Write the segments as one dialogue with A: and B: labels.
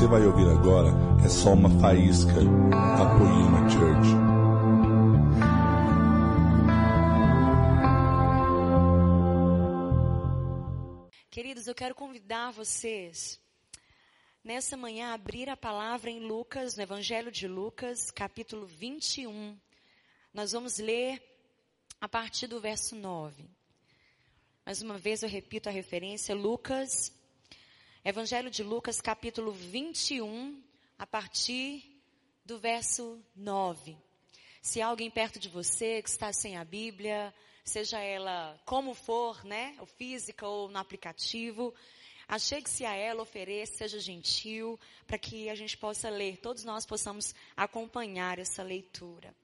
A: você vai ouvir agora é só uma faísca da Poema Church.
B: Queridos, eu quero convidar vocês nessa manhã a abrir a palavra em Lucas, no Evangelho de Lucas, capítulo 21. Nós vamos ler a partir do verso 9. Mais uma vez eu repito a referência, Lucas, Evangelho de Lucas, capítulo 21, a partir do verso 9. Se há alguém perto de você que está sem a Bíblia, seja ela como for, né, ou física ou no aplicativo, achegue-se a ela, ofereça, seja gentil, para que a gente possa ler, todos nós possamos acompanhar essa leitura.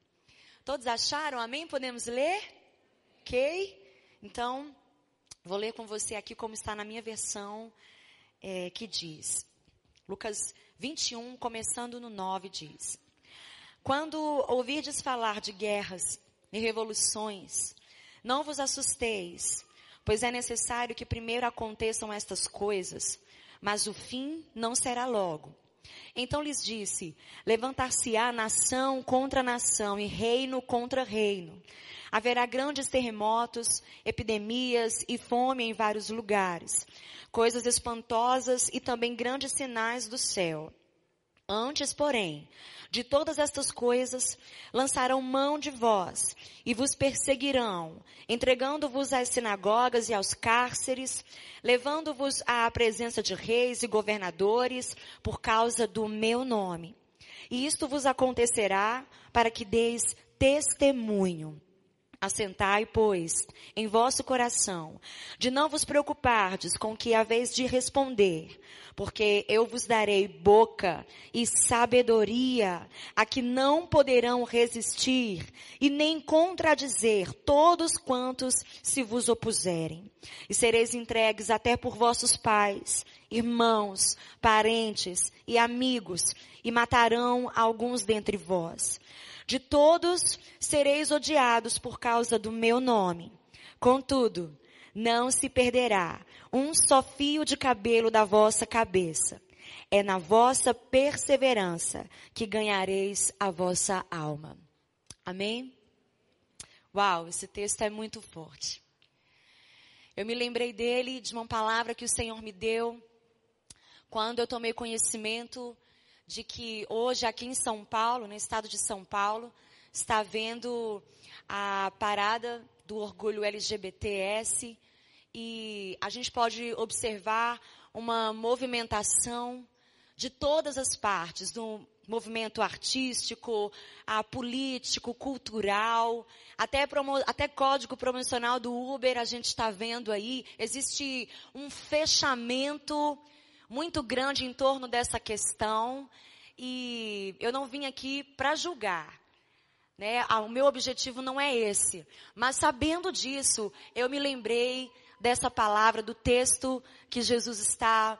B: Todos acharam? Amém? Podemos ler? Ok? Então, vou ler com você aqui como está na minha versão, é, que diz, Lucas 21, começando no 9, diz, Quando ouvirdes falar de guerras e revoluções, não vos assusteis, pois é necessário que primeiro aconteçam estas coisas, mas o fim não será logo. Então lhes disse: Levantar-se-á nação contra nação e reino contra reino. Haverá grandes terremotos, epidemias e fome em vários lugares, coisas espantosas e também grandes sinais do céu. Antes, porém, de todas estas coisas, lançarão mão de vós e vos perseguirão, entregando-vos às sinagogas e aos cárceres, levando-vos à presença de reis e governadores por causa do meu nome. E isto vos acontecerá para que deis testemunho. Assentai, pois, em vosso coração, de não vos preocupardes com que haveis de responder, porque eu vos darei boca e sabedoria, a que não poderão resistir e nem contradizer todos quantos se vos opuserem. E sereis entregues até por vossos pais, irmãos, parentes e amigos, e matarão alguns dentre vós. De todos sereis odiados por causa do meu nome. Contudo, não se perderá um só fio de cabelo da vossa cabeça. É na vossa perseverança que ganhareis a vossa alma. Amém? Uau, esse texto é muito forte. Eu me lembrei dele, de uma palavra que o Senhor me deu, quando eu tomei conhecimento de que hoje aqui em São Paulo, no estado de São Paulo, está havendo a parada do orgulho LGBTS e a gente pode observar uma movimentação de todas as partes, do movimento artístico, a político, cultural, até, promo, até código promocional do Uber a gente está vendo aí. Existe um fechamento muito grande em torno dessa questão e eu não vim aqui para julgar. Né? Ah, o meu objetivo não é esse. Mas sabendo disso, eu me lembrei dessa palavra, do texto que Jesus está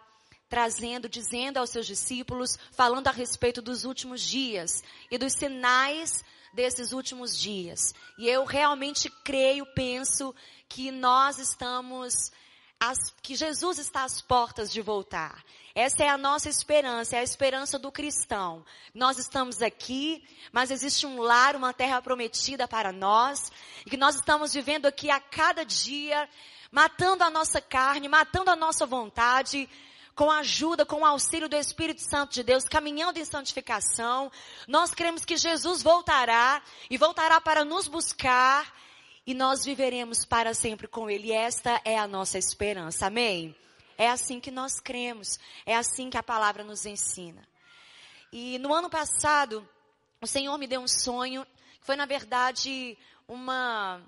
B: trazendo, dizendo aos seus discípulos, falando a respeito dos últimos dias e dos sinais desses últimos dias. E eu realmente creio, penso que nós estamos as, que Jesus está às portas de voltar. Essa é a nossa esperança, é a esperança do cristão. Nós estamos aqui, mas existe um lar, uma terra prometida para nós, e que nós estamos vivendo aqui a cada dia, matando a nossa carne, matando a nossa vontade, com a ajuda, com o auxílio do Espírito Santo de Deus, caminhando em santificação. Nós cremos que Jesus voltará e voltará para nos buscar e nós viveremos para sempre com Ele. Esta é a nossa esperança. Amém? É assim que nós cremos. É assim que a palavra nos ensina. E no ano passado, o Senhor me deu um sonho, que foi na verdade uma,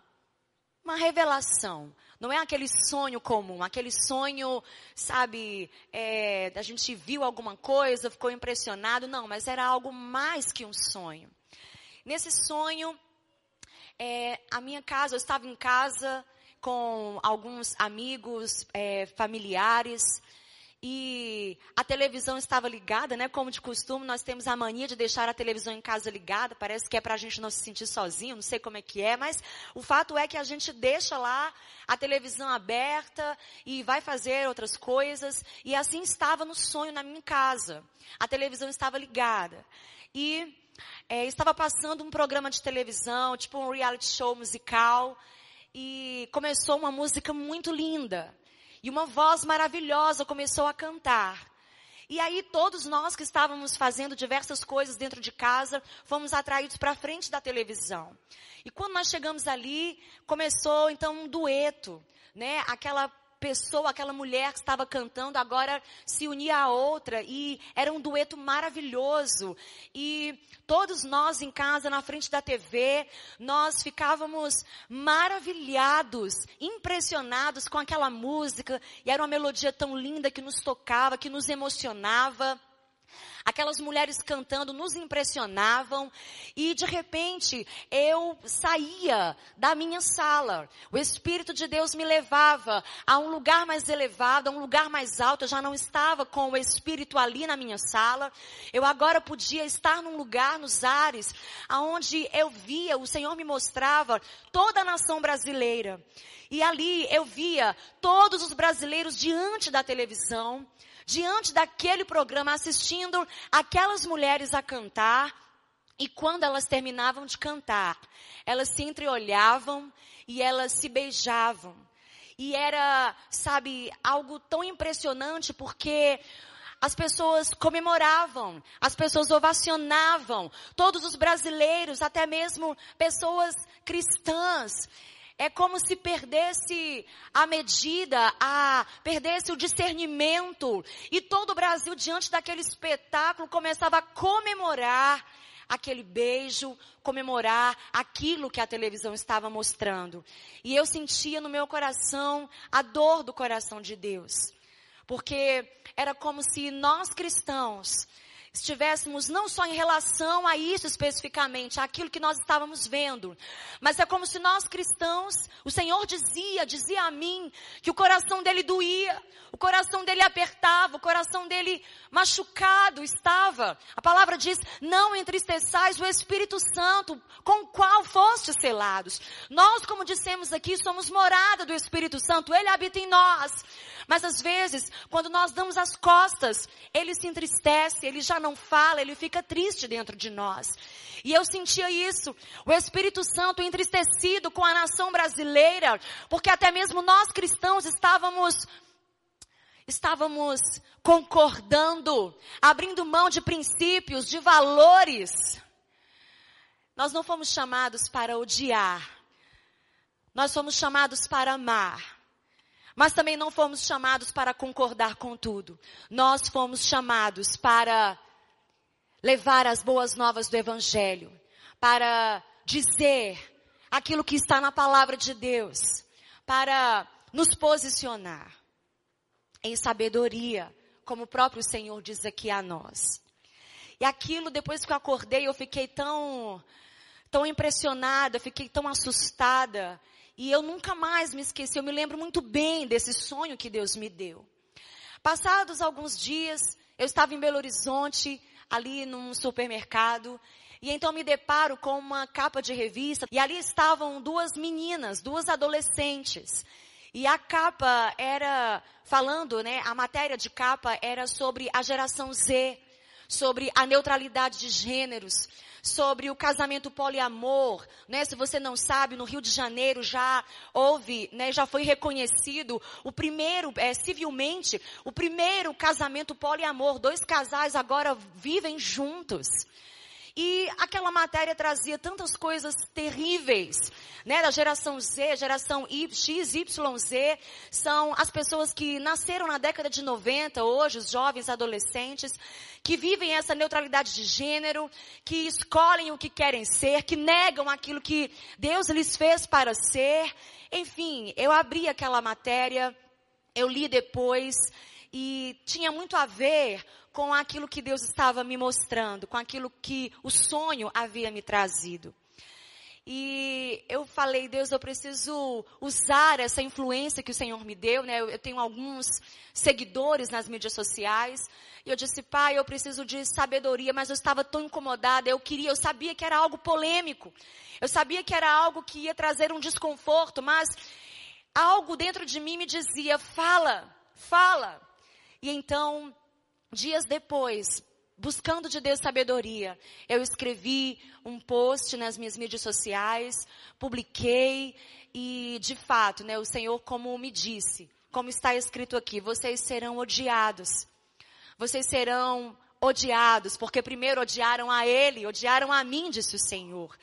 B: uma revelação. Não é aquele sonho comum, aquele sonho, sabe, é, a gente viu alguma coisa, ficou impressionado. Não, mas era algo mais que um sonho. Nesse sonho, é, a minha casa, eu estava em casa com alguns amigos, é, familiares, e a televisão estava ligada, né? Como de costume, nós temos a mania de deixar a televisão em casa ligada. Parece que é para a gente não se sentir sozinho, não sei como é que é, mas o fato é que a gente deixa lá a televisão aberta e vai fazer outras coisas. E assim estava no sonho na minha casa. A televisão estava ligada. E é, estava passando um programa de televisão, tipo um reality show musical. E começou uma música muito linda. E uma voz maravilhosa começou a cantar. E aí todos nós que estávamos fazendo diversas coisas dentro de casa, fomos atraídos para frente da televisão. E quando nós chegamos ali, começou então um dueto, né? Aquela pessoa, aquela mulher que estava cantando, agora se unia a outra e era um dueto maravilhoso. E todos nós em casa, na frente da TV, nós ficávamos maravilhados, impressionados com aquela música e era uma melodia tão linda que nos tocava, que nos emocionava. Aquelas mulheres cantando nos impressionavam e de repente eu saía da minha sala. O Espírito de Deus me levava a um lugar mais elevado, a um lugar mais alto. Eu já não estava com o Espírito ali na minha sala. Eu agora podia estar num lugar nos ares, aonde eu via, o Senhor me mostrava toda a nação brasileira. E ali eu via todos os brasileiros diante da televisão diante daquele programa, assistindo aquelas mulheres a cantar. E quando elas terminavam de cantar, elas se entreolhavam e elas se beijavam. E era, sabe, algo tão impressionante porque as pessoas comemoravam, as pessoas ovacionavam, todos os brasileiros, até mesmo pessoas cristãs, é como se perdesse a medida, a perdesse o discernimento. E todo o Brasil, diante daquele espetáculo, começava a comemorar aquele beijo, comemorar aquilo que a televisão estava mostrando. E eu sentia no meu coração a dor do coração de Deus. Porque era como se nós cristãos estivéssemos não só em relação a isso especificamente, aquilo que nós estávamos vendo, mas é como se nós cristãos, o Senhor dizia, dizia a mim, que o coração dele doía, o coração dele apertava, o coração dele machucado estava. A palavra diz, não entristeçais o Espírito Santo, com o qual fostes selados. Nós, como dissemos aqui, somos morada do Espírito Santo, ele habita em nós. Mas às vezes, quando nós damos as costas, ele se entristece, ele já não fala, ele fica triste dentro de nós. E eu sentia isso, o Espírito Santo entristecido com a nação brasileira, porque até mesmo nós cristãos estávamos estávamos concordando, abrindo mão de princípios, de valores. Nós não fomos chamados para odiar. Nós fomos chamados para amar. Mas também não fomos chamados para concordar com tudo. Nós fomos chamados para levar as boas novas do Evangelho, para dizer aquilo que está na palavra de Deus, para nos posicionar em sabedoria, como o próprio Senhor diz aqui a nós. E aquilo, depois que eu acordei, eu fiquei tão, tão impressionada, eu fiquei tão assustada. E eu nunca mais me esqueci, eu me lembro muito bem desse sonho que Deus me deu. Passados alguns dias, eu estava em Belo Horizonte, ali num supermercado, e então me deparo com uma capa de revista, e ali estavam duas meninas, duas adolescentes. E a capa era falando, né, a matéria de capa era sobre a geração Z, sobre a neutralidade de gêneros, sobre o casamento poliamor, né? Se você não sabe, no Rio de Janeiro já houve, né? Já foi reconhecido o primeiro, é, civilmente, o primeiro casamento poliamor. Dois casais agora vivem juntos. E aquela matéria trazia tantas coisas terríveis, né? Da geração Z, geração X, Y, Z, são as pessoas que nasceram na década de 90, hoje, os jovens adolescentes, que vivem essa neutralidade de gênero, que escolhem o que querem ser, que negam aquilo que Deus lhes fez para ser. Enfim, eu abri aquela matéria, eu li depois, e tinha muito a ver com aquilo que Deus estava me mostrando, com aquilo que o sonho havia me trazido. E eu falei, Deus, eu preciso usar essa influência que o Senhor me deu, né? Eu, tenho alguns seguidores nas mídias sociais. E eu disse, pai, eu preciso de sabedoria, mas eu estava tão incomodada, eu queria, eu sabia que era algo polêmico. Eu sabia que era algo que ia trazer um desconforto, mas algo dentro de mim me dizia, fala, fala. E então, dias depois, buscando de Deus sabedoria, eu escrevi um post nas minhas mídias sociais, publiquei e, de fato, né, o Senhor como me disse, como está escrito aqui, vocês serão odiados. Vocês serão odiados, porque primeiro odiaram a Ele, odiaram a mim, disse o Senhor.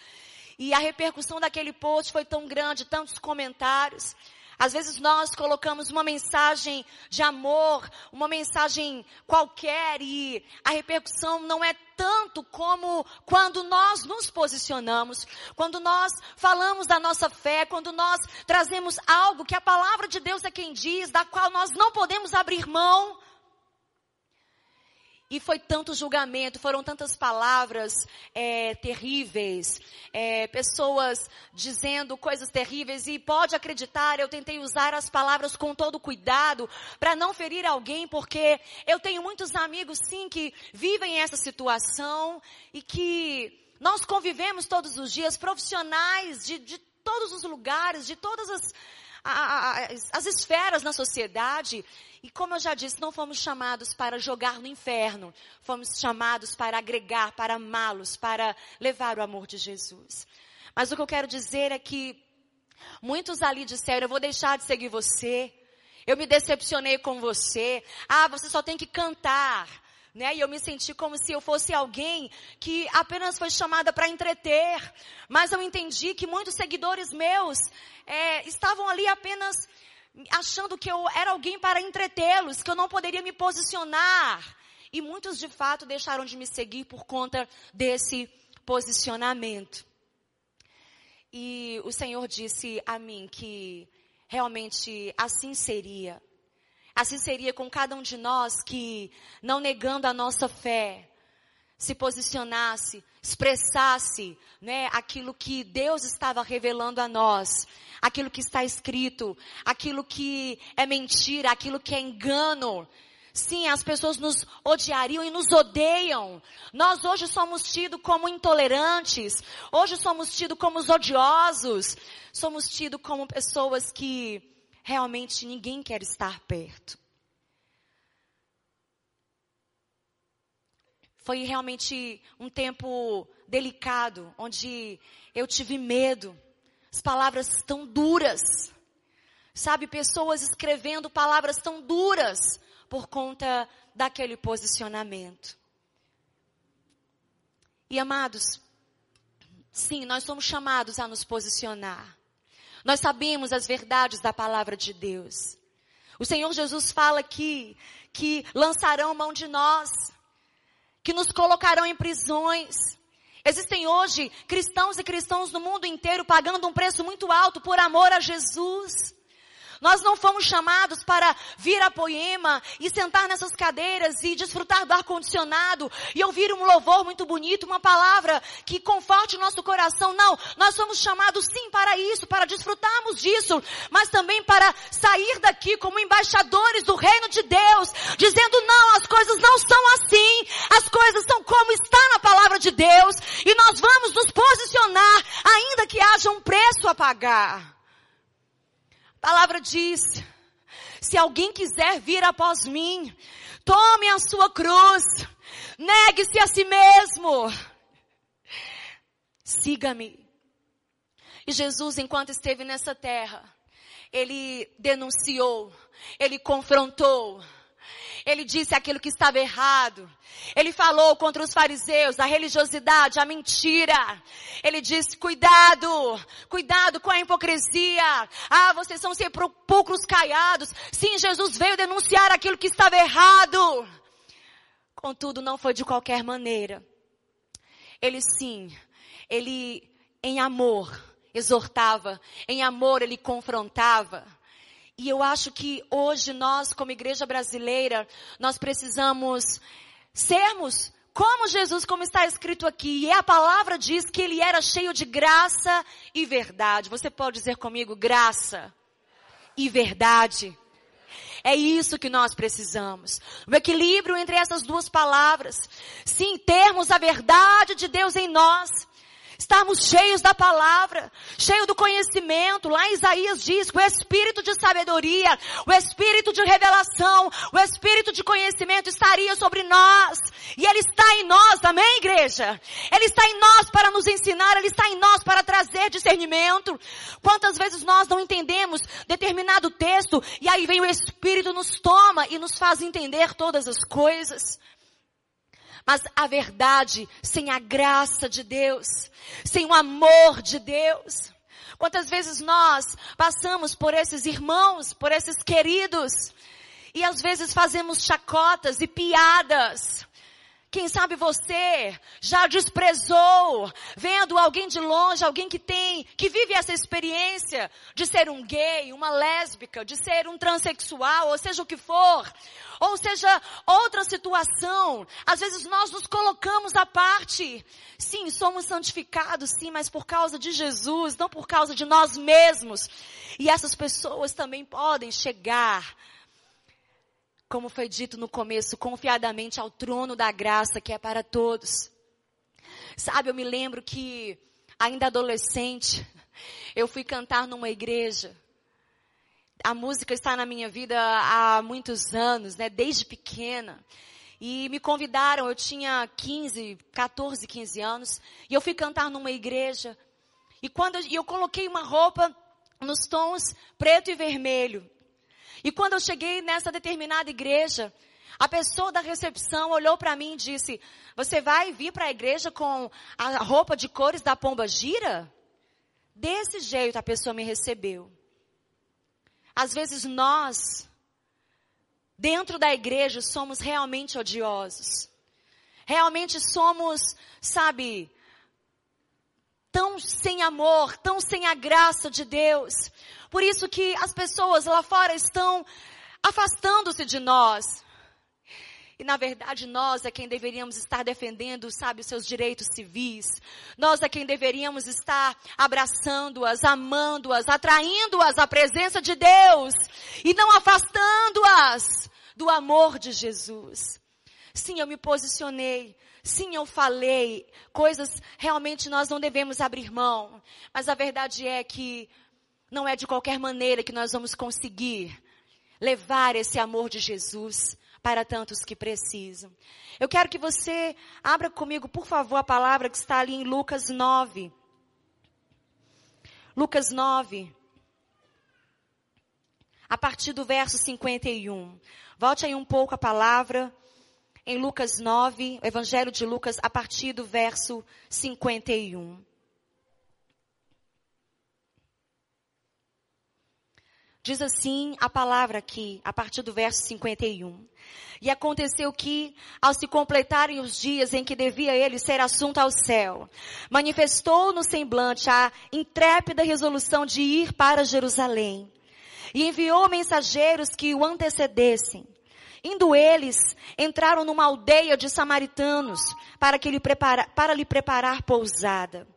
B: E a repercussão daquele post foi tão grande, tantos comentários. Às vezes nós colocamos uma mensagem de amor, uma mensagem qualquer e a repercussão não é tanto como quando nós nos posicionamos, quando nós falamos da nossa fé, quando nós trazemos algo que a palavra de Deus é quem diz, da qual nós não podemos abrir mão. E foi tanto julgamento, foram tantas palavras é, terríveis, é, pessoas dizendo coisas terríveis. E pode acreditar, eu tentei usar as palavras com todo cuidado para não ferir alguém, porque eu tenho muitos amigos sim que vivem essa situação e que nós convivemos todos os dias, profissionais de, de todos os lugares, de todas as, as, as esferas na sociedade e como eu já disse, não fomos chamados para jogar no inferno. Fomos chamados para agregar, para amá-los, para levar o amor de Jesus. Mas o que eu quero dizer é que muitos ali disseram, eu vou deixar de seguir você. Eu me decepcionei com você. Ah, você só tem que cantar. Né? E eu me senti como se eu fosse alguém que apenas foi chamada para entreter. Mas eu entendi que muitos seguidores meus é, estavam ali apenas achando que eu era alguém para entretê-los, que eu não poderia me posicionar. E muitos de fato deixaram de me seguir por conta desse posicionamento. E o Senhor disse a mim que realmente assim seria. Assim seria com cada um de nós que, não negando a nossa fé, se posicionasse, expressasse, né, aquilo que Deus estava revelando a nós, aquilo que está escrito, aquilo que é mentira, aquilo que é engano. Sim, as pessoas nos odiariam e nos odeiam. Nós hoje somos tidos como intolerantes, hoje somos tidos como odiosos, somos tidos como pessoas que realmente ninguém quer estar perto. Foi realmente um tempo delicado, onde eu tive medo. As palavras tão duras. Sabe, pessoas escrevendo palavras tão duras por conta daquele posicionamento. E amados, sim, nós somos chamados a nos posicionar. Nós sabemos as verdades da palavra de Deus. O Senhor Jesus fala aqui que lançarão mão de nós que nos colocarão em prisões. Existem hoje cristãos e cristãos no mundo inteiro pagando um preço muito alto por amor a Jesus. Nós não fomos chamados para vir a Poema e sentar nessas cadeiras e desfrutar do ar-condicionado e ouvir um louvor muito bonito, uma palavra que conforte o nosso coração. Não, nós somos chamados sim para isso, para desfrutarmos disso, mas também para sair daqui como embaixadores do reino de Deus, dizendo não, as coisas não são assim, as coisas são como está na palavra de Deus e nós vamos nos posicionar ainda que haja um preço a pagar. A palavra diz: se alguém quiser vir após mim, tome a sua cruz, negue-se a si mesmo, siga-me. E Jesus, enquanto esteve nessa terra, ele denunciou, ele confrontou, ele disse aquilo que estava errado. Ele falou contra os fariseus, a religiosidade, a mentira. Ele disse, cuidado, cuidado com a hipocrisia. Ah, vocês são sepulcros caiados. Sim, Jesus veio denunciar aquilo que estava errado. Contudo, não foi de qualquer maneira. Ele sim, ele em amor exortava, em amor ele confrontava. E eu acho que hoje nós, como igreja brasileira, nós precisamos sermos como Jesus, como está escrito aqui, e a palavra diz que ele era cheio de graça e verdade. Você pode dizer comigo, graça e verdade. É isso que nós precisamos. O equilíbrio entre essas duas palavras. Sim, termos a verdade de Deus em nós estarmos cheios da palavra, cheios do conhecimento. Lá Isaías diz que o espírito de sabedoria, o espírito de revelação, o espírito de conhecimento estaria sobre nós. E ele está em nós, amém, igreja? Ele está em nós para nos ensinar, ele está em nós para trazer discernimento. Quantas vezes nós não entendemos determinado texto e aí vem o espírito nos toma e nos faz entender todas as coisas. Mas a verdade, sem a graça de Deus, sem o amor de Deus. Quantas vezes nós passamos por esses irmãos, por esses queridos, e às vezes fazemos chacotas e piadas, quem sabe você já desprezou, vendo alguém de longe, alguém que tem, que vive essa experiência de ser um gay, uma lésbica, de ser um transexual, ou seja o que for, ou seja outra situação. Às vezes nós nos colocamos à parte. Sim, somos santificados, sim, mas por causa de Jesus, não por causa de nós mesmos. E essas pessoas também podem chegar como foi dito no começo, confiadamente ao trono da graça que é para todos. Sabe, eu me lembro que, ainda adolescente, eu fui cantar numa igreja. A música está na minha vida há muitos anos, né, desde pequena. E me convidaram, eu tinha 15, 14, 15 anos, e eu fui cantar numa igreja. E quando eu, eu coloquei uma roupa nos tons preto e vermelho. E quando eu cheguei nessa determinada igreja, a pessoa da recepção olhou para mim e disse: Você vai vir para a igreja com a roupa de cores da pomba gira? Desse jeito a pessoa me recebeu. Às vezes nós, dentro da igreja, somos realmente odiosos. Realmente somos, sabe, tão sem amor, tão sem a graça de Deus. Por isso que as pessoas lá fora estão afastando-se de nós. E na verdade nós é quem deveríamos estar defendendo, sabe, os seus direitos civis. Nós é quem deveríamos estar abraçando-as, amando-as, atraindo-as à presença de Deus e não afastando-as do amor de Jesus. Sim, eu me posicionei. Sim, eu falei coisas realmente nós não devemos abrir mão. Mas a verdade é que não é de qualquer maneira que nós vamos conseguir levar esse amor de Jesus para tantos que precisam. Eu quero que você abra comigo, por favor, a palavra que está ali em Lucas 9. Lucas 9. A partir do verso 51. Volte aí um pouco a palavra em Lucas 9, o Evangelho de Lucas, a partir do verso 51. Diz assim a palavra aqui, a partir do verso 51. E aconteceu que, ao se completarem os dias em que devia ele ser assunto ao céu, manifestou no semblante a intrépida resolução de ir para Jerusalém. E enviou mensageiros que o antecedessem. Indo eles, entraram numa aldeia de samaritanos para, que lhe prepara, para lhe preparar pousada.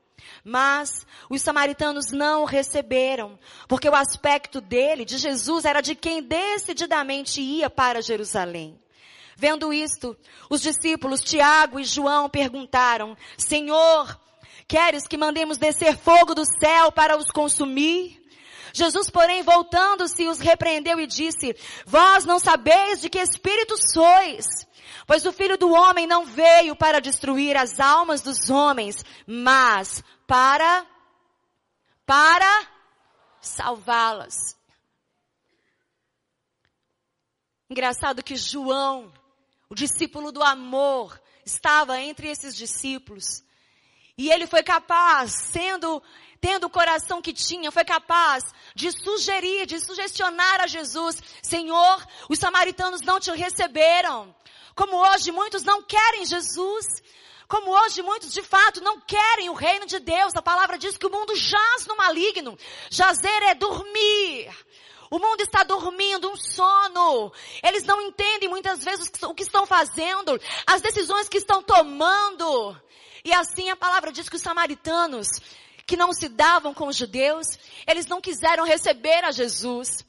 B: Mas os samaritanos não o receberam, porque o aspecto dele, de Jesus, era de quem decididamente ia para Jerusalém. Vendo isto, os discípulos Tiago e João perguntaram, Senhor, queres que mandemos descer fogo do céu para os consumir? Jesus, porém, voltando-se, os repreendeu e disse, vós não sabeis de que espírito sois, pois o filho do homem não veio para destruir as almas dos homens, mas para, para salvá-las. Engraçado que João, o discípulo do amor, estava entre esses discípulos. E ele foi capaz, sendo, tendo o coração que tinha, foi capaz de sugerir, de sugestionar a Jesus, Senhor, os samaritanos não te receberam. Como hoje muitos não querem Jesus, como hoje muitos de fato não querem o reino de Deus. A palavra diz que o mundo jaz no maligno. Jazer é dormir. O mundo está dormindo, um sono. Eles não entendem muitas vezes o que estão fazendo, as decisões que estão tomando. E assim a palavra diz que os samaritanos, que não se davam com os judeus, eles não quiseram receber a Jesus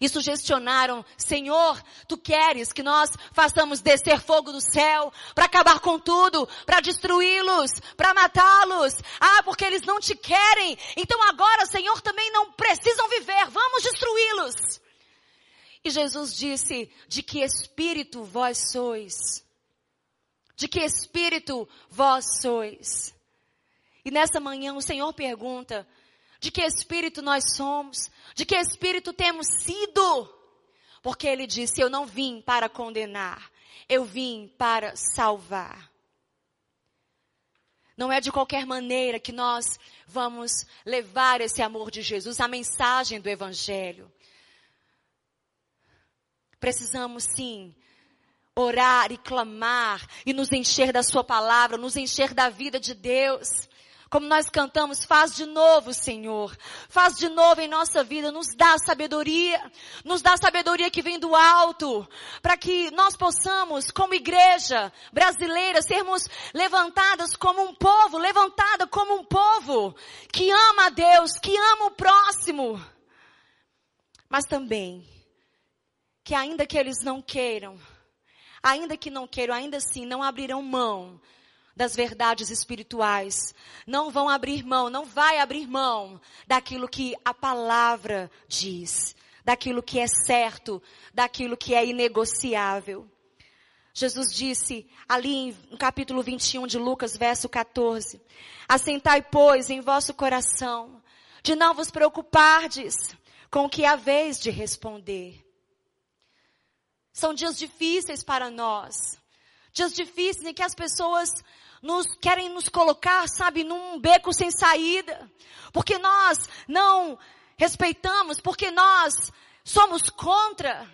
B: e sugestionaram, Senhor, tu queres que nós façamos descer fogo do céu para acabar com tudo, para destruí-los, para matá-los. Ah, porque eles não te querem. Então agora, Senhor, também não precisam viver. Vamos destruí-los. E Jesus disse: De que espírito vós sois? De que espírito vós sois? E nessa manhã o Senhor pergunta: de que espírito nós somos, de que espírito temos sido. Porque ele disse: Eu não vim para condenar, eu vim para salvar. Não é de qualquer maneira que nós vamos levar esse amor de Jesus, a mensagem do Evangelho. Precisamos sim orar e clamar e nos encher da Sua palavra, nos encher da vida de Deus. Como nós cantamos, faz de novo, Senhor. Faz de novo em nossa vida, nos dá sabedoria, nos dá sabedoria que vem do alto, para que nós possamos, como igreja brasileira, sermos levantadas como um povo, levantada como um povo que ama a Deus, que ama o próximo. Mas também, que ainda que eles não queiram, ainda que não queiram, ainda assim não abrirão mão das verdades espirituais. Não vão abrir mão, não vai abrir mão daquilo que a palavra diz, daquilo que é certo, daquilo que é inegociável. Jesus disse ali no capítulo 21 de Lucas, verso 14: Assentai, pois, em vosso coração, de não vos preocupardes com o que haveis de responder. São dias difíceis para nós. Dias difíceis em que as pessoas nos querem nos colocar, sabe, num beco sem saída, porque nós não respeitamos, porque nós somos contra.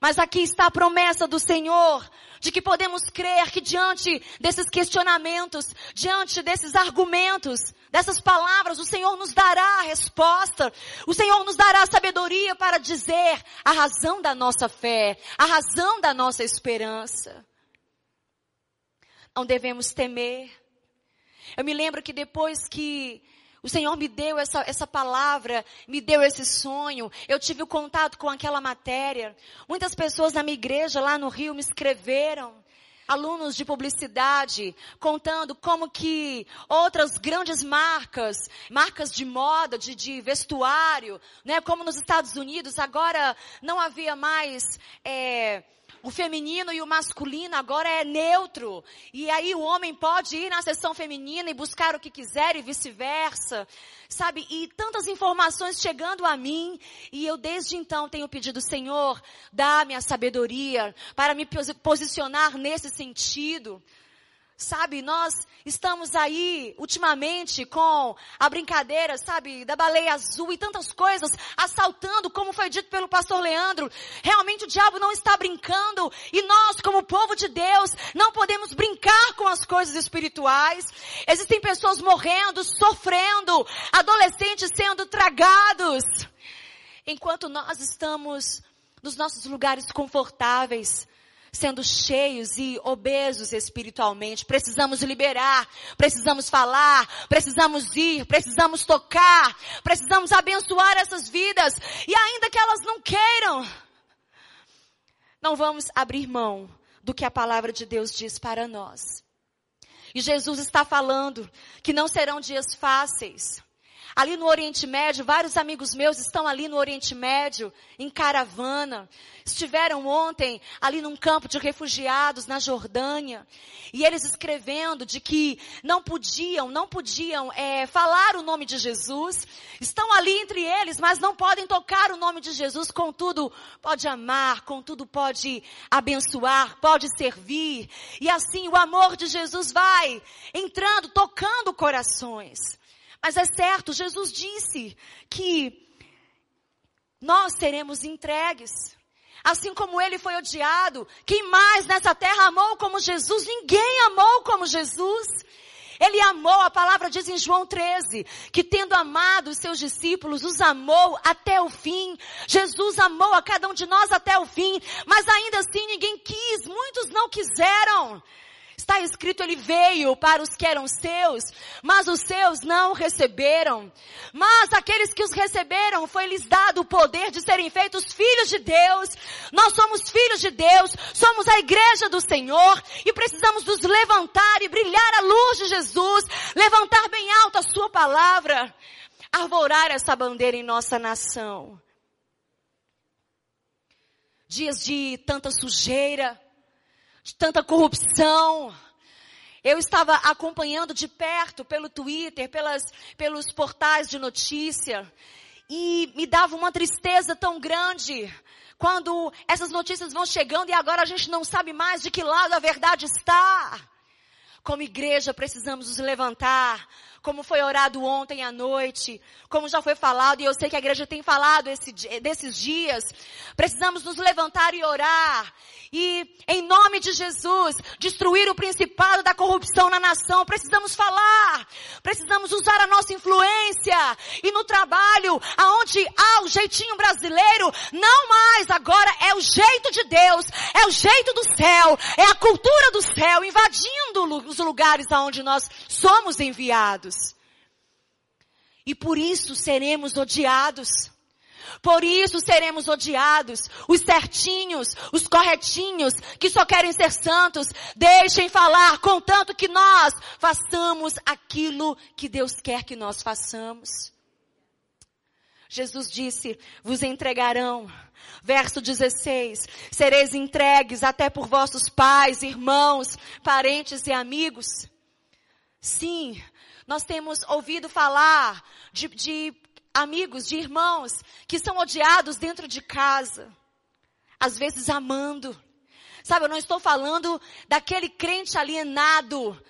B: Mas aqui está a promessa do Senhor de que podemos crer que diante desses questionamentos, diante desses argumentos, dessas palavras, o Senhor nos dará a resposta. O Senhor nos dará a sabedoria para dizer a razão da nossa fé, a razão da nossa esperança não devemos temer. Eu me lembro que depois que o Senhor me deu essa, essa palavra, me deu esse sonho. Eu tive o contato com aquela matéria. Muitas pessoas na minha igreja lá no Rio me escreveram. Alunos de publicidade, contando como que outras grandes marcas, marcas de moda, de, de vestuário, né, como nos Estados Unidos, agora não havia mais, é, o feminino e o masculino agora é neutro. E aí o homem pode ir na sessão feminina e buscar o que quiser e vice-versa. Sabe? E tantas informações chegando a mim. E eu desde então tenho pedido, Senhor, dá-me a sabedoria para me posicionar nesse sentido. Sabe, nós estamos aí ultimamente com a brincadeira, sabe, da baleia azul e tantas coisas, assaltando, como foi dito pelo pastor Leandro. Realmente o diabo não está brincando e nós, como povo de Deus, não podemos brincar com as coisas espirituais. Existem pessoas morrendo, sofrendo, adolescentes sendo tragados. Enquanto nós estamos nos nossos lugares confortáveis, sendo cheios e obesos espiritualmente. Precisamos liberar, precisamos falar, precisamos ir, precisamos tocar, precisamos abençoar essas vidas. E ainda que elas não queiram, não vamos abrir mão do que a palavra de Deus diz para nós. E Jesus está falando que não serão dias fáceis ali no Oriente Médio, vários amigos meus estão ali no Oriente Médio, em caravana. Estiveram ontem ali num campo de refugiados na Jordânia. E eles escrevendo de que não podiam, não podiam é, falar o nome de Jesus. Estão ali entre eles, mas não podem tocar o nome de Jesus. Contudo, pode amar, contudo pode abençoar, pode servir. E assim o amor de Jesus vai entrando, tocando corações. Mas é certo, Jesus disse que nós seremos entregues. Assim como ele foi odiado, quem mais nessa terra amou como Jesus? Ninguém amou como Jesus. Ele amou, a palavra diz em João 13, que tendo amado os seus discípulos, os amou até o fim. Jesus amou a cada um de nós até o fim, mas ainda assim ninguém quis, muitos não quiseram. Está escrito, ele veio para os que eram seus, mas os seus não receberam. Mas aqueles que os receberam, foi-lhes dado o poder de serem feitos filhos de Deus. Nós somos filhos de Deus, somos a igreja do Senhor e precisamos nos levantar e brilhar a luz de Jesus, levantar bem alto a sua palavra, arvorar essa bandeira em nossa nação. Dias de tanta sujeira, de tanta corrupção. Eu estava acompanhando de perto pelo Twitter, pelas, pelos portais de notícia, e me dava uma tristeza tão grande quando essas notícias vão chegando e agora a gente não sabe mais de que lado a verdade está. Como igreja precisamos nos levantar, como foi orado ontem à noite, como já foi falado, e eu sei que a igreja tem falado esse, desses dias, precisamos nos levantar e orar, e em nome de Jesus, destruir o principado da corrupção na nação, precisamos falar, precisamos usar a nossa influência, e no trabalho, aonde há o jeitinho brasileiro, não mais agora é o jeito de Deus, é o jeito do céu, é a cultura do céu, invadindo os lugares aonde nós somos enviados. E por isso seremos odiados. Por isso seremos odiados. Os certinhos, os corretinhos, que só querem ser santos, deixem falar, contanto que nós façamos aquilo que Deus quer que nós façamos. Jesus disse, vos entregarão. Verso 16, sereis entregues até por vossos pais, irmãos, parentes e amigos. Sim, nós temos ouvido falar de, de amigos, de irmãos que são odiados dentro de casa. Às vezes amando. Sabe, eu não estou falando daquele crente alienado.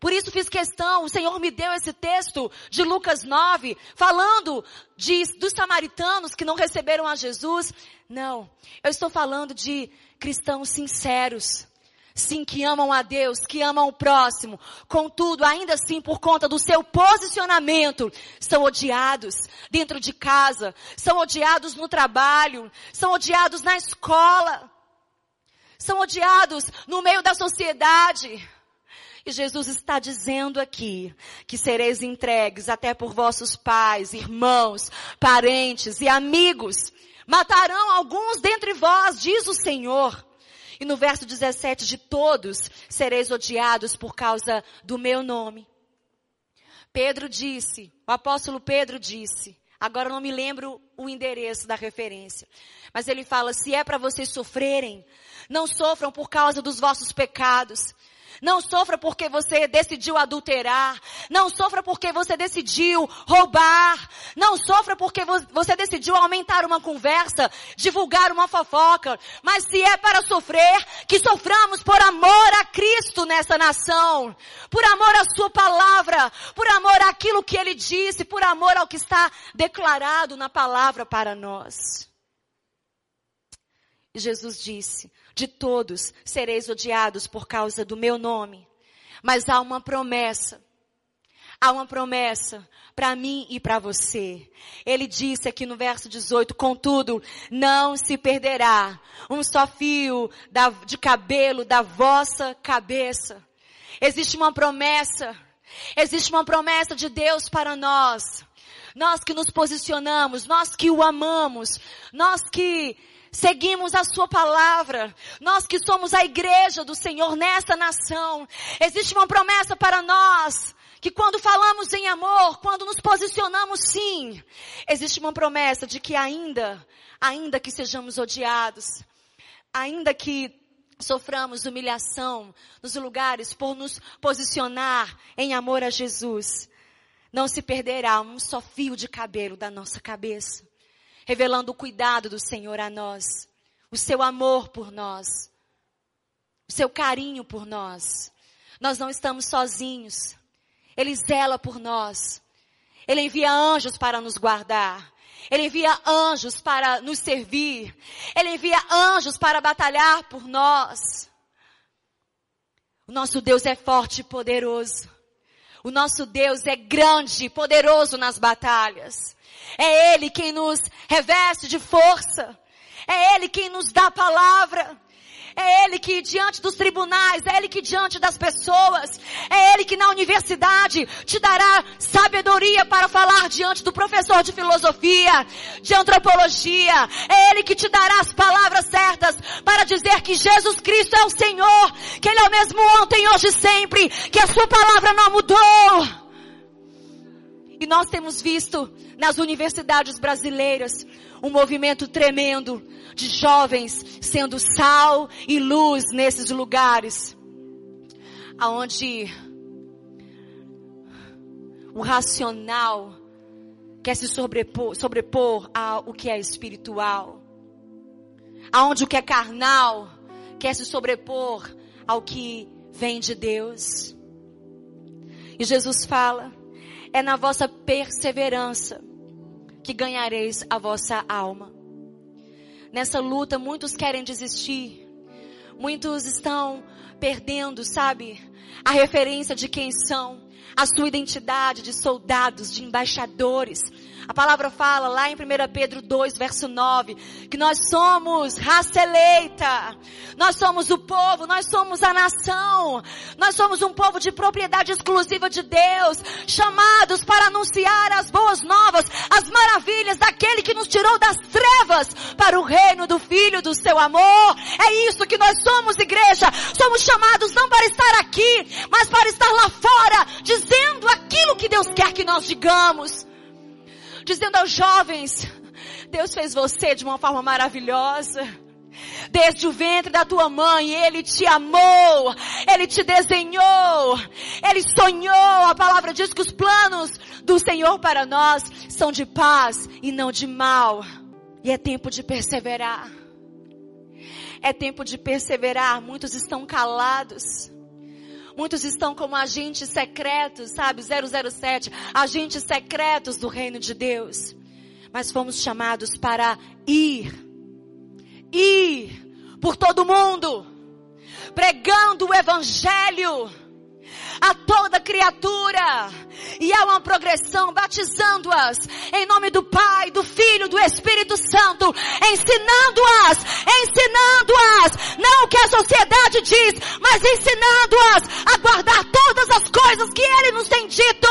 B: Por isso fiz questão, o Senhor me deu esse texto de Lucas 9, falando de, dos samaritanos que não receberam a Jesus. Não, eu estou falando de cristãos sinceros, Sim, que amam a Deus, que amam o próximo. Contudo, ainda assim, por conta do seu posicionamento, são odiados dentro de casa, são odiados no trabalho, são odiados na escola, são odiados no meio da sociedade. E Jesus está dizendo aqui que sereis entregues até por vossos pais, irmãos, parentes e amigos. Matarão alguns dentre vós, diz o Senhor. E no verso 17, de todos sereis odiados por causa do meu nome. Pedro disse, o apóstolo Pedro disse, agora não me lembro o endereço da referência, mas ele fala, se é para vocês sofrerem, não sofram por causa dos vossos pecados, não sofra porque você decidiu adulterar. Não sofra porque você decidiu roubar. Não sofra porque você decidiu aumentar uma conversa, divulgar uma fofoca. Mas se é para sofrer, que soframos por amor a Cristo nessa nação. Por amor à sua palavra. Por amor àquilo que ele disse. Por amor ao que está declarado na palavra para nós. Jesus disse, de todos sereis odiados por causa do meu nome. Mas há uma promessa. Há uma promessa para mim e para você. Ele disse aqui no verso 18, contudo, não se perderá um só fio de cabelo da vossa cabeça. Existe uma promessa. Existe uma promessa de Deus para nós. Nós que nos posicionamos, nós que o amamos, nós que seguimos a sua palavra. Nós que somos a igreja do Senhor nessa nação. Existe uma promessa para nós. Que quando falamos em amor, quando nos posicionamos sim, existe uma promessa de que ainda, ainda que sejamos odiados, ainda que soframos humilhação nos lugares por nos posicionar em amor a Jesus, não se perderá um só fio de cabelo da nossa cabeça revelando o cuidado do Senhor a nós, o seu amor por nós, o seu carinho por nós. Nós não estamos sozinhos. Ele zela por nós. Ele envia anjos para nos guardar. Ele envia anjos para nos servir. Ele envia anjos para batalhar por nós. O nosso Deus é forte e poderoso. O nosso Deus é grande, poderoso nas batalhas. É Ele quem nos reveste de força. É Ele quem nos dá a palavra. É Ele que diante dos tribunais, é Ele que diante das pessoas, é Ele que na universidade te dará sabedoria para falar diante do professor de filosofia, de antropologia. É Ele que te dará as palavras certas para dizer que Jesus Cristo é o Senhor, que Ele é o mesmo ontem, hoje e sempre, que a Sua palavra não mudou. E nós temos visto nas universidades brasileiras um movimento tremendo de jovens sendo sal e luz nesses lugares, aonde o racional quer se sobrepor, sobrepor ao que é espiritual, aonde o que é carnal quer se sobrepor ao que vem de Deus. E Jesus fala, é na vossa perseverança que ganhareis a vossa alma. Nessa luta, muitos querem desistir. Muitos estão perdendo, sabe, a referência de quem são, a sua identidade de soldados, de embaixadores, a palavra fala lá em 1 Pedro 2, verso 9, que nós somos raça eleita, nós somos o povo, nós somos a nação, nós somos um povo de propriedade exclusiva de Deus, chamados para anunciar as boas novas, as maravilhas daquele que nos tirou das trevas para o reino do Filho do seu amor. É isso que nós somos, igreja. Somos chamados não para estar aqui, mas para estar lá fora, dizendo aquilo que Deus quer que nós digamos dizendo aos jovens, Deus fez você de uma forma maravilhosa. Desde o ventre da tua mãe, Ele te amou, Ele te desenhou, Ele sonhou. A palavra diz que os planos do Senhor para nós são de paz e não de mal. E é tempo de perseverar. É tempo de perseverar. Muitos estão calados. Muitos estão como agentes secretos, sabe? 007, agentes secretos do reino de Deus. Mas fomos chamados para ir. Ir por todo mundo. Pregando o evangelho a toda criatura. E há uma progressão, batizando-as em nome do Pai, do Filho, do Espírito Santo, ensinando-as, ensinando-as, não o que a sociedade diz, mas ensinando-as a guardar todas as coisas que Ele nos tem dito.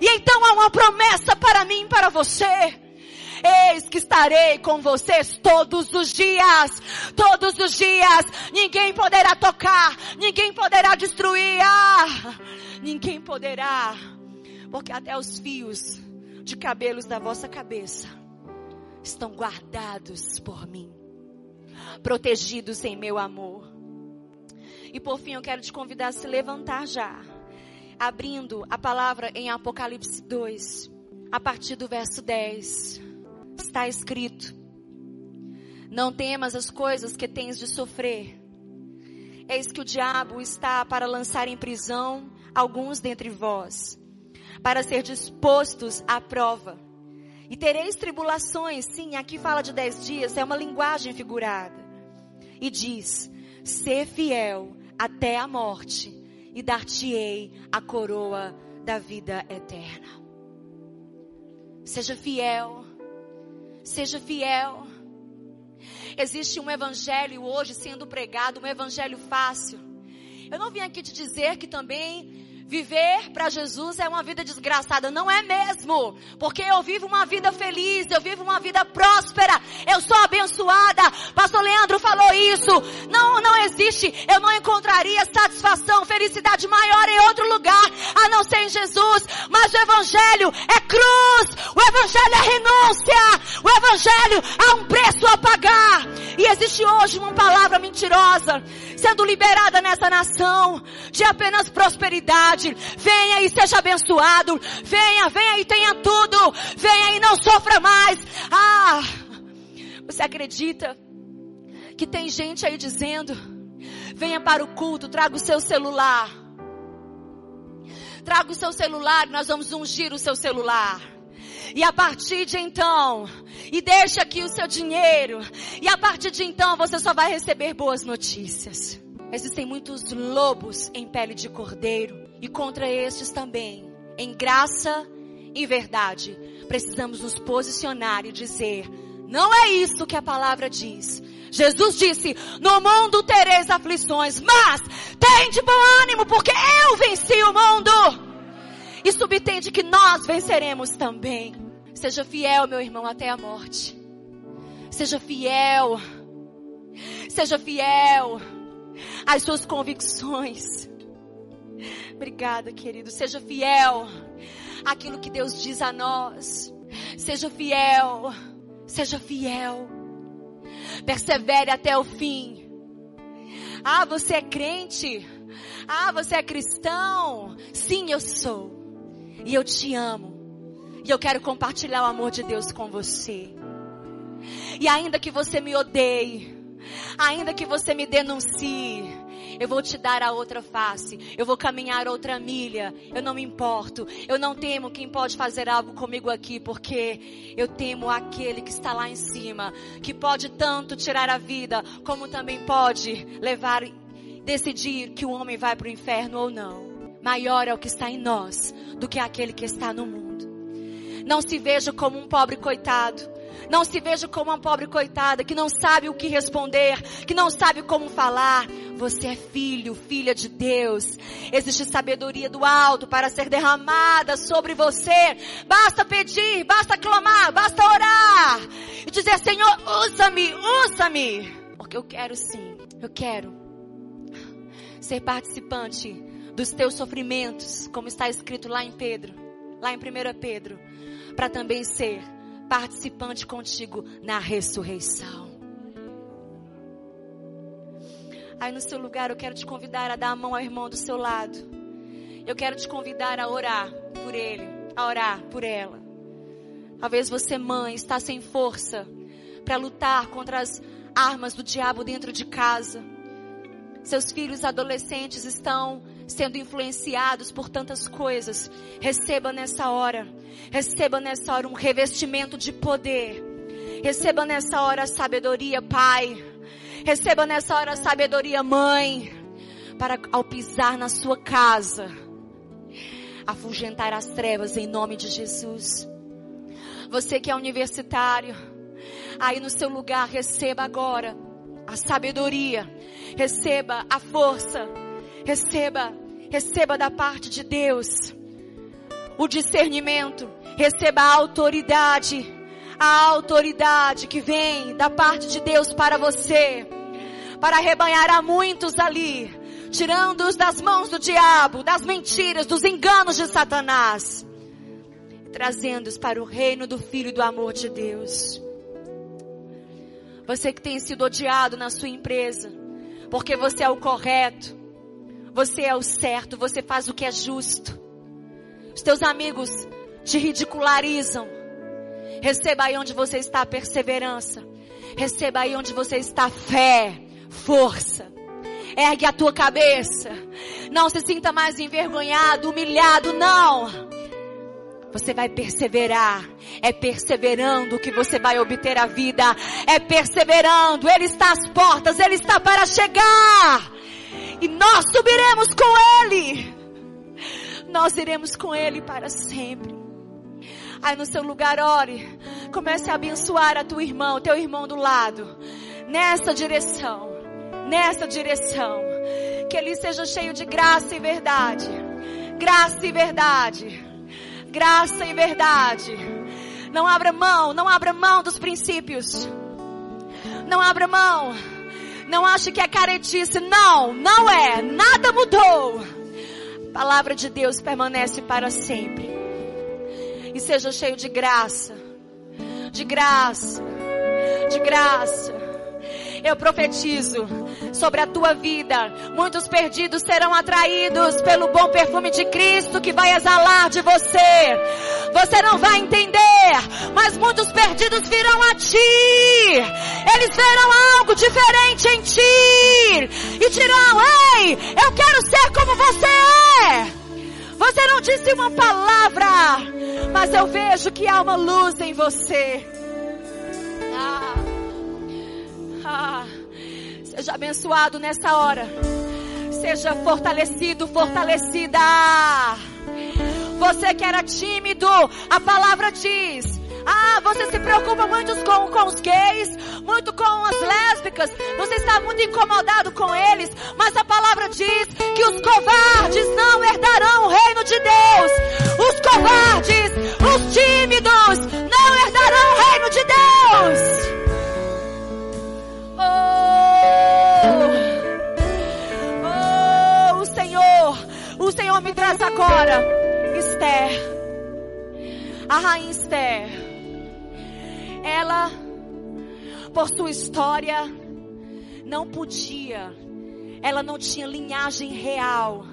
B: E então há uma promessa para mim e para você. Eis que estarei com vocês todos os dias. Todos os dias. Ninguém poderá tocar. Ninguém poderá destruir. Ah, ninguém poderá. Porque até os fios de cabelos da vossa cabeça estão guardados por mim. Protegidos em meu amor. E por fim eu quero te convidar a se levantar já. Abrindo a palavra em Apocalipse 2, a partir do verso 10 está escrito: Não temas as coisas que tens de sofrer. Eis que o diabo está para lançar em prisão alguns dentre vós, para ser dispostos à prova. E tereis tribulações, sim, aqui fala de dez dias, é uma linguagem figurada. E diz: Ser fiel até a morte, e dar-te-ei a coroa da vida eterna. Seja fiel Seja fiel. Existe um evangelho hoje sendo pregado, um evangelho fácil. Eu não vim aqui te dizer que também Viver para Jesus é uma vida desgraçada, não é mesmo? Porque eu vivo uma vida feliz, eu vivo uma vida próspera, eu sou abençoada. Pastor Leandro falou isso. Não, não existe, eu não encontraria satisfação, felicidade maior em outro lugar, a não ser em Jesus. Mas o Evangelho é cruz, o Evangelho é renúncia, o Evangelho há um preço a pagar. E existe hoje uma palavra mentirosa sendo liberada nessa nação de apenas prosperidade Venha e seja abençoado. Venha, venha e tenha tudo. Venha e não sofra mais. Ah, você acredita que tem gente aí dizendo: venha para o culto, traga o seu celular. Traga o seu celular, nós vamos ungir o seu celular. E a partir de então, e deixa aqui o seu dinheiro. E a partir de então você só vai receber boas notícias. Existem muitos lobos em pele de cordeiro e contra estes também, em graça e verdade, precisamos nos posicionar e dizer: não é isso que a palavra diz. Jesus disse: No mundo tereis aflições, mas tem de bom ânimo, porque eu venci o mundo. E subtende que nós venceremos também. Seja fiel, meu irmão, até a morte. Seja fiel. Seja fiel às suas convicções. Obrigada, querido. Seja fiel àquilo que Deus diz a nós. Seja fiel. Seja fiel. Persevere até o fim. Ah, você é crente? Ah, você é cristão? Sim, eu sou. E eu te amo. E eu quero compartilhar o amor de Deus com você. E ainda que você me odeie, ainda que você me denuncie, eu vou te dar a outra face. Eu vou caminhar outra milha. Eu não me importo. Eu não temo quem pode fazer algo comigo aqui, porque eu temo aquele que está lá em cima, que pode tanto tirar a vida, como também pode levar, decidir que o homem vai para o inferno ou não. Maior é o que está em nós do que aquele que está no mundo. Não se veja como um pobre coitado. Não se veja como uma pobre coitada que não sabe o que responder, que não sabe como falar. Você é filho, filha de Deus. Existe sabedoria do alto para ser derramada sobre você. Basta pedir, basta clamar, basta orar. E dizer, Senhor, usa-me, usa-me. Porque eu quero sim, eu quero ser participante dos teus sofrimentos, como está escrito lá em Pedro, lá em 1 Pedro, para também ser participante contigo na ressurreição. Aí no seu lugar eu quero te convidar a dar a mão ao irmão do seu lado. Eu quero te convidar a orar por ele, a orar por ela. Talvez você, mãe, está sem força para lutar contra as armas do diabo dentro de casa. Seus filhos adolescentes estão sendo influenciados por tantas coisas. Receba nessa hora, receba nessa hora um revestimento de poder. Receba nessa hora a sabedoria, Pai. Receba nessa hora a sabedoria, Mãe. Para ao pisar na sua casa, afugentar as trevas em nome de Jesus. Você que é universitário, aí no seu lugar, receba agora a sabedoria, receba a força, receba, receba da parte de Deus o discernimento, receba a autoridade, a autoridade que vem da parte de Deus para você, para arrebanhar a muitos ali, tirando-os das mãos do diabo, das mentiras, dos enganos de Satanás, trazendo-os para o reino do Filho e do amor de Deus. Você que tem sido odiado na sua empresa, porque você é o correto, você é o certo, você faz o que é justo. Os teus amigos te ridicularizam. Receba aí onde você está a perseverança. Receba aí onde você está fé, força. Ergue a tua cabeça. Não se sinta mais envergonhado, humilhado, não. Você vai perseverar. É perseverando que você vai obter a vida. É perseverando. Ele está às portas. Ele está para chegar. E nós subiremos com Ele. Nós iremos com Ele para sempre. Aí no seu lugar, ore. Comece a abençoar a tua irmã, o teu irmão do lado. Nessa direção. Nessa direção. Que ele seja cheio de graça e verdade. Graça e verdade graça e verdade. Não abra mão, não abra mão dos princípios. Não abra mão. Não ache que é caretice. Não, não é. Nada mudou. A palavra de Deus permanece para sempre. E seja cheio de graça. De graça. De graça eu profetizo sobre a tua vida. Muitos perdidos serão atraídos pelo bom perfume de Cristo que vai exalar de você. Você não vai entender, mas muitos perdidos virão a ti. Eles verão algo diferente em ti e dirão: Ei, eu quero ser como você é. Você não disse uma palavra, mas eu vejo que há uma luz em você. Seja abençoado nessa hora. Seja fortalecido, fortalecida. Você que era tímido, a palavra diz ah, você se preocupa muito com, com os gays, muito com as lésbicas, você está muito incomodado com eles, mas a palavra diz que os covardes não herdarão o reino de Deus. Os covardes, os tímidos, não herdarão o reino de Deus. Senhor me traz agora, Esther, a rainha Esther ela, por sua história, não podia. Ela não tinha linhagem real.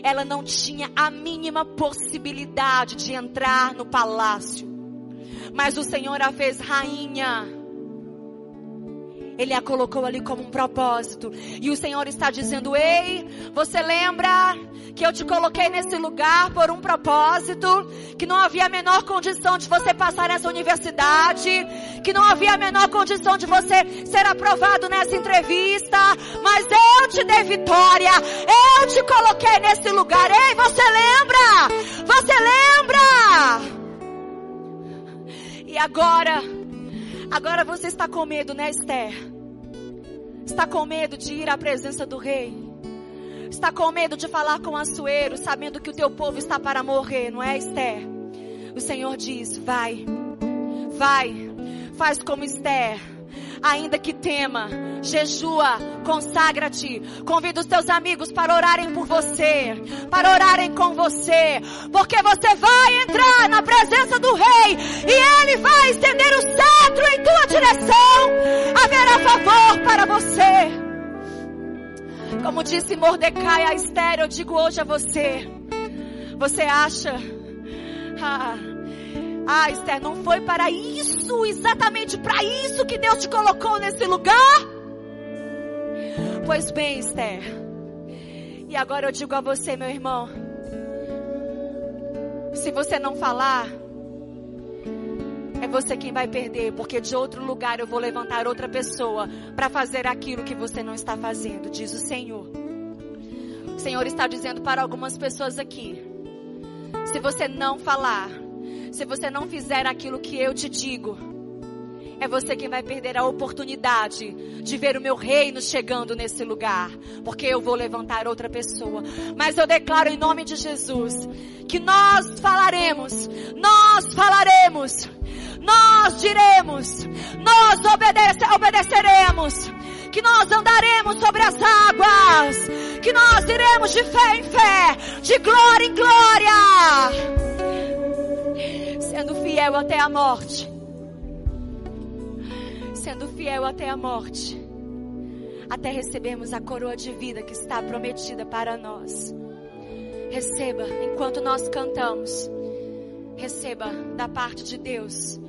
B: Ela não tinha a mínima possibilidade de entrar no palácio. Mas o Senhor a fez rainha. Ele a colocou ali como um propósito. E o Senhor está dizendo: Ei, você lembra que eu te coloquei nesse lugar por um propósito, que não havia a menor condição de você passar nessa universidade, que não havia a menor condição de você ser aprovado nessa entrevista, mas eu te dei vitória, eu te coloquei nesse lugar. Ei, você lembra? Você lembra? E agora, agora você está com medo, né, Esther? Está com medo de ir à presença do rei? Está com medo de falar com Assuero, sabendo que o teu povo está para morrer, não é, Esther? O Senhor diz: vai, vai, faz como Esther. Ainda que tema, jejua, consagra-te, convida os teus amigos para orarem por você, para orarem com você, porque você vai entrar na presença do Rei e Ele vai estender o cetro em tua direção, haverá favor para você. Como disse Mordecai a Esther, eu digo hoje a você. Você acha? Ah, ah, Esther, não foi para isso, exatamente para isso que Deus te colocou nesse lugar? Pois bem, Esther. E agora eu digo a você, meu irmão. Se você não falar, é você quem vai perder, porque de outro lugar eu vou levantar outra pessoa para fazer aquilo que você não está fazendo, diz o Senhor. O Senhor está dizendo para algumas pessoas aqui: se você não falar, se você não fizer aquilo que eu te digo, é você quem vai perder a oportunidade de ver o meu reino chegando nesse lugar, porque eu vou levantar outra pessoa. Mas eu declaro em nome de Jesus que nós falaremos, nós falaremos, nós diremos, nós obedece, obedeceremos, que nós andaremos sobre as águas, que nós iremos de fé em fé, de glória em glória, fiel até a morte sendo fiel até a morte, até recebermos a coroa de vida que está prometida para nós. Receba, enquanto nós cantamos, receba da parte de Deus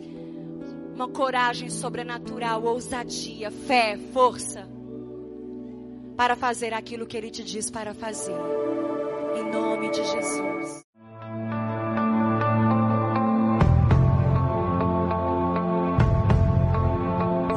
B: uma coragem sobrenatural, ousadia, fé, força para fazer aquilo que Ele te diz para fazer. Em nome de Jesus.